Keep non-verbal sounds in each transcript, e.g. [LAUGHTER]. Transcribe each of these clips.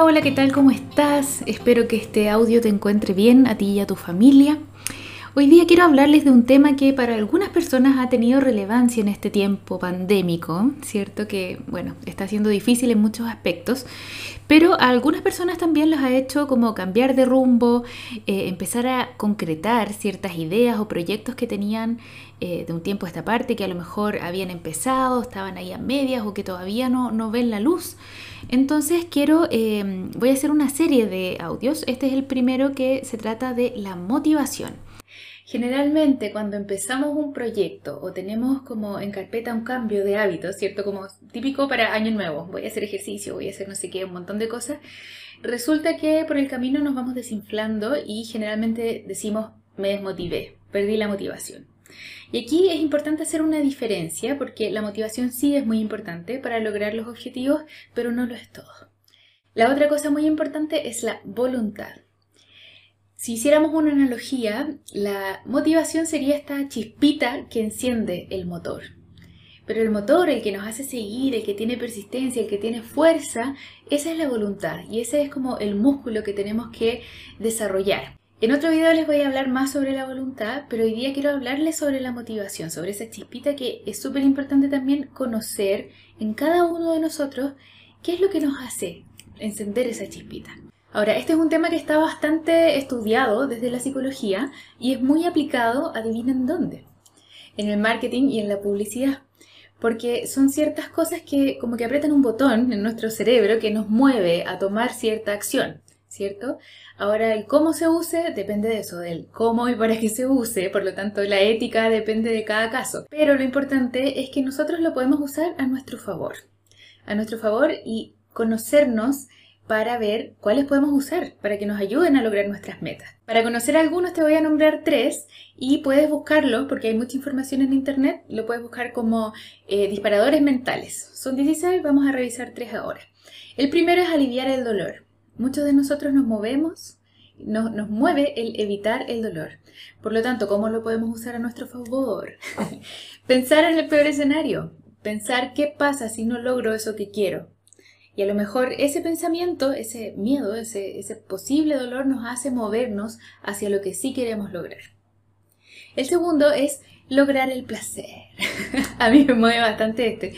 Hola, ¿qué tal? ¿Cómo estás? Espero que este audio te encuentre bien a ti y a tu familia. Hoy día quiero hablarles de un tema que para algunas personas ha tenido relevancia en este tiempo pandémico, ¿cierto? Que, bueno, está siendo difícil en muchos aspectos, pero a algunas personas también los ha hecho como cambiar de rumbo, eh, empezar a concretar ciertas ideas o proyectos que tenían eh, de un tiempo a esta parte, que a lo mejor habían empezado, estaban ahí a medias o que todavía no, no ven la luz. Entonces quiero, eh, voy a hacer una serie de audios. Este es el primero que se trata de la motivación. Generalmente cuando empezamos un proyecto o tenemos como en carpeta un cambio de hábitos, ¿cierto? Como típico para año nuevo, voy a hacer ejercicio, voy a hacer no sé qué, un montón de cosas, resulta que por el camino nos vamos desinflando y generalmente decimos me desmotivé, perdí la motivación. Y aquí es importante hacer una diferencia porque la motivación sí es muy importante para lograr los objetivos, pero no lo es todo. La otra cosa muy importante es la voluntad. Si hiciéramos una analogía, la motivación sería esta chispita que enciende el motor. Pero el motor, el que nos hace seguir, el que tiene persistencia, el que tiene fuerza, esa es la voluntad y ese es como el músculo que tenemos que desarrollar. En otro video les voy a hablar más sobre la voluntad, pero hoy día quiero hablarles sobre la motivación, sobre esa chispita que es súper importante también conocer en cada uno de nosotros qué es lo que nos hace encender esa chispita. Ahora, este es un tema que está bastante estudiado desde la psicología y es muy aplicado, adivinen dónde, en el marketing y en la publicidad. Porque son ciertas cosas que como que apretan un botón en nuestro cerebro que nos mueve a tomar cierta acción, ¿cierto? Ahora, el cómo se use depende de eso, del cómo y para qué se use, por lo tanto la ética depende de cada caso. Pero lo importante es que nosotros lo podemos usar a nuestro favor, a nuestro favor y conocernos para ver cuáles podemos usar para que nos ayuden a lograr nuestras metas. Para conocer algunos te voy a nombrar tres y puedes buscarlo porque hay mucha información en internet, lo puedes buscar como eh, disparadores mentales. Son 16, vamos a revisar tres ahora. El primero es aliviar el dolor. Muchos de nosotros nos movemos, nos mueve el evitar el dolor. Por lo tanto, ¿cómo lo podemos usar a nuestro favor? [LAUGHS] Pensar en el peor escenario. Pensar qué pasa si no logro eso que quiero y a lo mejor ese pensamiento, ese miedo, ese, ese posible dolor nos hace movernos hacia lo que sí queremos lograr. El segundo es lograr el placer. [LAUGHS] a mí me mueve bastante este,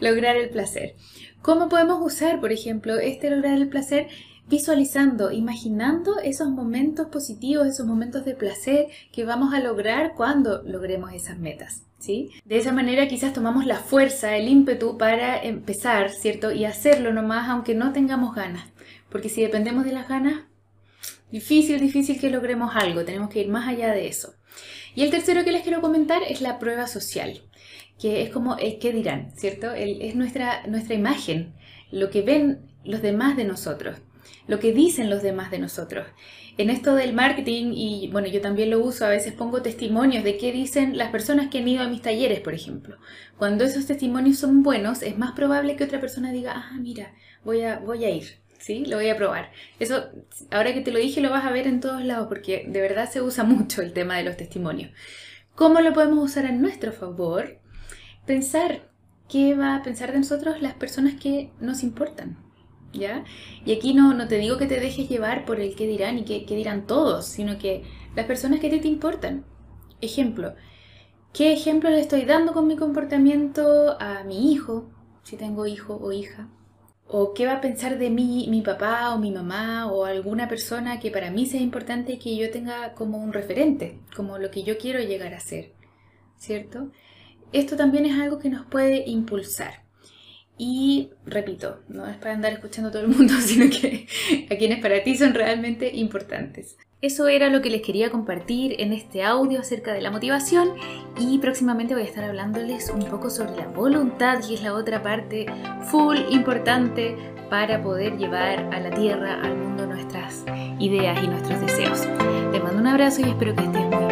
lograr el placer. ¿Cómo podemos usar, por ejemplo, este lograr el placer? Visualizando, imaginando esos momentos positivos, esos momentos de placer que vamos a lograr cuando logremos esas metas. De esa manera quizás tomamos la fuerza, el ímpetu para empezar, ¿cierto? Y hacerlo nomás aunque no tengamos ganas. Porque si dependemos de las ganas, difícil, difícil que logremos algo, tenemos que ir más allá de eso. Y el tercero que les quiero comentar es la prueba social, que es como el qué dirán, ¿cierto? es nuestra, nuestra imagen, lo que ven los demás de nosotros, lo que dicen los demás de nosotros en esto del marketing, y bueno, yo también lo uso, a veces pongo testimonios de qué dicen las personas que han ido a mis talleres, por ejemplo. Cuando esos testimonios son buenos, es más probable que otra persona diga, ah, mira, voy a, voy a ir, ¿sí? Lo voy a probar. Eso, ahora que te lo dije, lo vas a ver en todos lados, porque de verdad se usa [LAUGHS] mucho el tema de los testimonios. ¿Cómo lo podemos usar a nuestro favor? Pensar qué va a pensar de nosotros las personas que nos importan. ¿Ya? Y aquí no, no te digo que te dejes llevar por el qué dirán y qué, dirán todos, sino que las personas que a te importan. Ejemplo, ¿qué ejemplo le estoy dando con mi comportamiento a mi hijo, si tengo hijo o hija? ¿O qué va a pensar de mí mi papá o mi mamá o alguna persona que para mí sea importante que yo tenga como un referente, como lo que yo quiero llegar a ser? ¿Cierto? Esto también es algo que nos puede impulsar. Y repito, no es para andar escuchando a todo el mundo, [LAUGHS] sino que a quienes para ti son realmente importantes. Eso era lo que les quería compartir en este audio acerca de la motivación y próximamente voy a estar hablándoles un poco sobre la voluntad, que es la otra parte full importante para poder llevar a la tierra, al mundo nuestras ideas y nuestros deseos. Te mando un abrazo y espero que estés muy